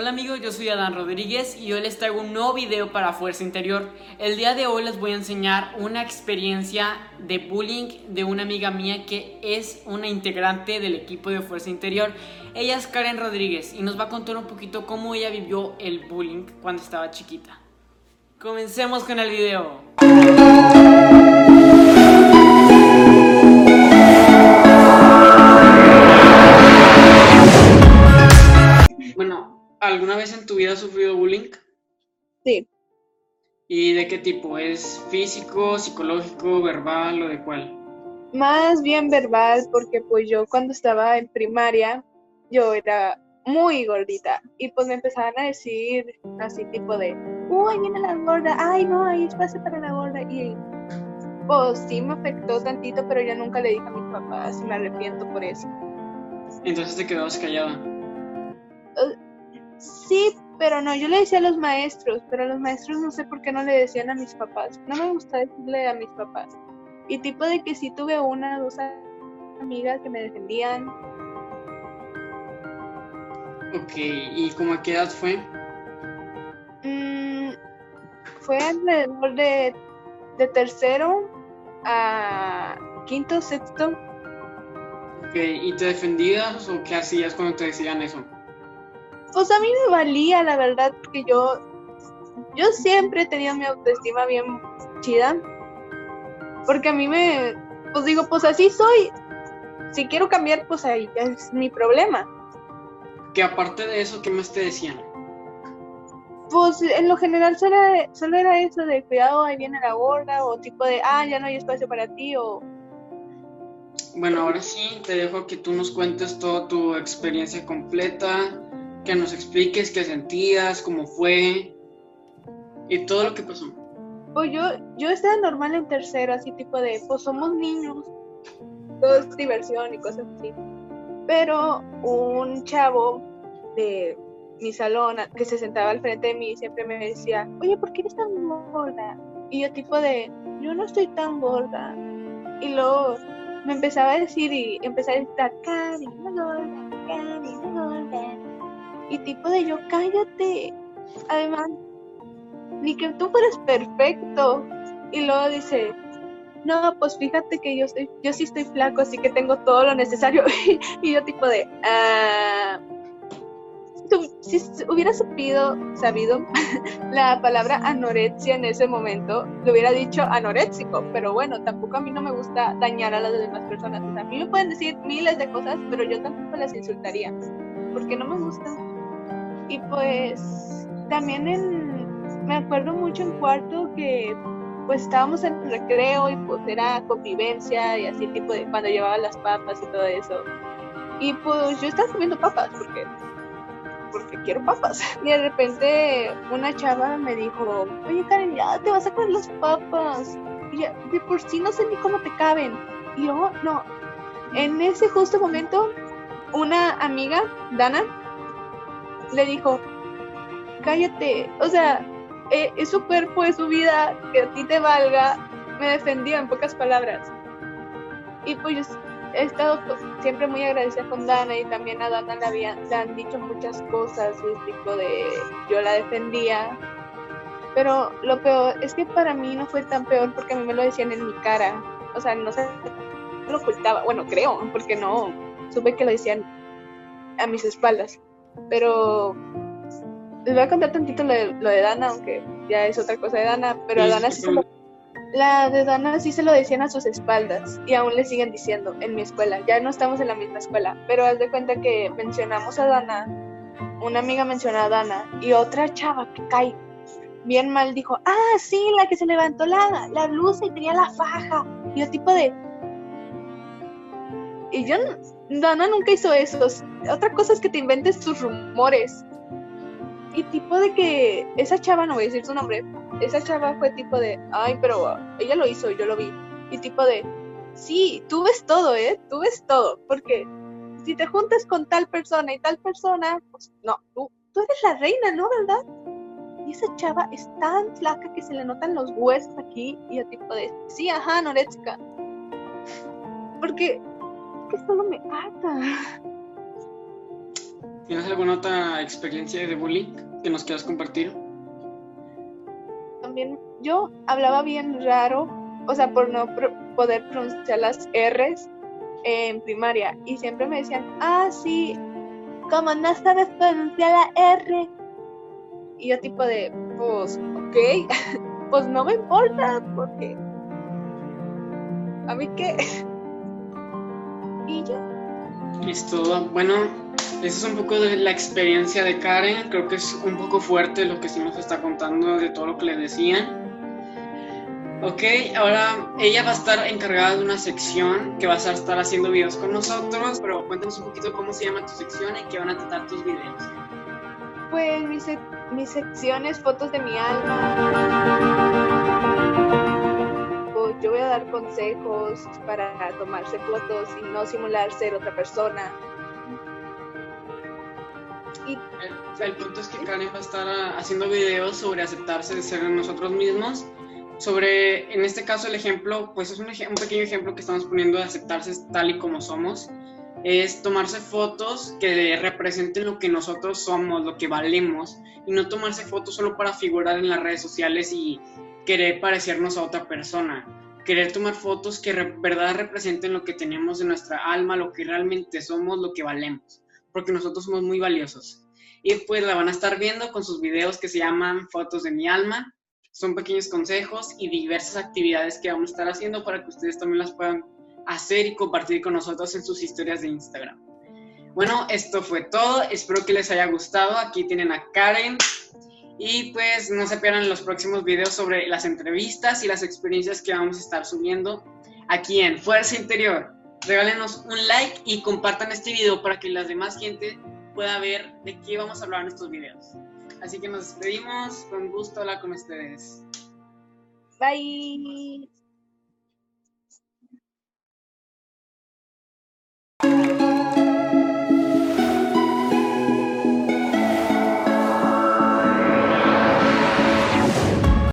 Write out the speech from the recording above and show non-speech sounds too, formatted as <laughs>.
Hola amigos, yo soy Adán Rodríguez y hoy les traigo un nuevo video para Fuerza Interior. El día de hoy les voy a enseñar una experiencia de bullying de una amiga mía que es una integrante del equipo de Fuerza Interior. Ella es Karen Rodríguez y nos va a contar un poquito cómo ella vivió el bullying cuando estaba chiquita. Comencemos con el video. ¿Alguna vez en tu vida has sufrido bullying? Sí. ¿Y de qué tipo? ¿Es físico, psicológico, verbal o de cuál? Más bien verbal, porque pues yo cuando estaba en primaria, yo era muy gordita y pues me empezaban a decir así tipo de, uy, viene la gorda, ay no, hay espacio para la gorda y pues sí me afectó tantito, pero ya nunca le dije a mis papás y me arrepiento por eso. Entonces te quedabas callada. Uh, Sí, pero no, yo le decía a los maestros, pero a los maestros no sé por qué no le decían a mis papás. No me gusta decirle a mis papás. Y tipo de que sí tuve una dos amigas que me defendían. Ok, ¿y cómo a qué edad fue? Mm, fue alrededor de, de tercero a quinto, sexto. Ok, ¿y te defendías o qué hacías cuando te decían eso? Pues a mí me valía, la verdad, que yo, yo siempre he tenido mi autoestima bien chida. Porque a mí me, pues digo, pues así soy. Si quiero cambiar, pues ahí es mi problema. Que aparte de eso, ¿qué más te decían? Pues en lo general solo, solo era eso de cuidado, ahí viene la gorda, o tipo de, ah, ya no hay espacio para ti, o... Bueno, ahora sí, te dejo que tú nos cuentes toda tu experiencia completa, que nos expliques qué sentías, cómo fue y todo lo que pasó. Pues yo, yo estaba normal en tercero, así tipo de, pues somos niños, todo es diversión y cosas así. Pero un chavo de mi salón que se sentaba al frente de mí siempre me decía, oye, ¿por qué eres tan gorda? Y yo tipo de, yo no estoy tan gorda. Y luego me empezaba a decir y empezaba a gritar, Cari, gorda, Cari, no gorda y tipo de yo, cállate. Además, ni que tú fueras perfecto. Y luego dice, no, pues fíjate que yo, estoy, yo sí estoy flaco, así que tengo todo lo necesario. <laughs> y yo tipo de, ah, si hubiera sabido, sabido <laughs> la palabra anorexia en ese momento, le hubiera dicho anoréxico, pero bueno, tampoco a mí no me gusta dañar a las demás personas. a mí me pueden decir miles de cosas, pero yo tampoco las insultaría, porque no me gusta. Y pues también en, me acuerdo mucho en cuarto que pues estábamos en recreo y pues era convivencia y así tipo de cuando llevaba las papas y todo eso. Y pues yo estaba comiendo papas porque porque quiero papas. <laughs> Y de repente una chava me dijo, oye Karen, ya te vas a comer las papas. Y de por sí no sé ni cómo te caben. Y yo, no. En ese justo momento, una amiga, Dana, le dijo, cállate, o sea, eh, es su cuerpo, es su vida, que a ti te valga, me defendió en pocas palabras. Y pues he estado siempre muy agradecida con Dana y también a Dana le, habían, han dicho muchas cosas, tipo de yo la defendía. Pero lo peor es que para mí no fue tan peor porque a mí me lo decían en mi cara. O sea, no se lo ocultaba. Bueno, creo, porque no supe que lo decían a mis espaldas. Pero les voy a contar tantito lo de, Dana, aunque ya es otra cosa de Dana, pero a Dana sí se lo, la de Dana sí se lo decían a sus espaldas y aún le siguen diciendo en mi escuela. Ya no estamos en la misma escuela, pero haz de cuenta que mencionamos a Dana, una amiga mencionó a Dana y otra chava que cae bien mal dijo, ah, sí, la que se levantó la, la blusa y tenía la faja. Y yo tipo de... Y yo Dana nunca hizo eso. Otra cosa es que te inventes tus rumores. Y tipo de que esa chava, no voy a decir su nombre, esa chava fue tipo de, ay, pero ella lo hizo, yo lo vi. Y tipo de, sí, tú ves todo, ¿eh? Tú ves todo. Porque si te juntas con tal persona y tal persona, pues no, tú, tú eres la reina, ¿no? ¿Verdad? Y esa chava es tan flaca que se le notan los huesos aquí y el tipo de, sí, ajá, anoréxica. Porque que solo me mata. ¿Tienes alguna otra experiencia de bullying que nos quieras compartir? También yo hablaba bien raro, o sea, por no poder pronunciar las R's en primaria y siempre me decían, ah, sí, como no sabes pronunciar la R. Y yo tipo de, pues, ok, <laughs> pues no me importa, porque a mí qué. Y ya. Listo, bueno, eso es un poco de la experiencia de Karen, creo que es un poco fuerte lo que sí nos está contando de todo lo que le decían. Ok, ahora ella va a estar encargada de una sección que vas a estar haciendo videos con nosotros, pero cuéntanos un poquito cómo se llama tu sección y qué van a tratar tus videos. Pues mi, mi sección es fotos de mi alma. Dar consejos para tomarse fotos y no simular ser otra persona. Y... El, punto es que Karen va a estar haciendo videos sobre aceptarse de ser nosotros mismos sobre, en este caso el ejemplo, pues es un, un, pequeño ejemplo que estamos poniendo de aceptarse tal y como somos, es tomarse fotos que representen lo que nosotros somos, lo que valemos, y no tomarse fotos solo para figurar en las redes sociales y querer parecernos a otra persona. Querer tomar fotos que de verdad representen lo que tenemos en nuestra alma, lo que realmente somos, lo que valemos, porque nosotros somos muy valiosos. Y pues la van a estar viendo con sus videos que se llaman Fotos de mi alma son pequeños consejos y diversas actividades que vamos a estar haciendo para que ustedes también las puedan hacer y compartir con nosotros en sus historias de Instagram. Bueno, esto fue todo. Espero que les haya gustado. Aquí tienen a Karen. Y pues no se pierdan los próximos videos sobre las entrevistas y las experiencias que vamos a estar subiendo aquí en Fuerza Interior. Regálenos un like y compartan este video para que la demás gente pueda ver de qué vamos a hablar en estos videos. Así que nos despedimos. Con gusto hablar con ustedes. Bye.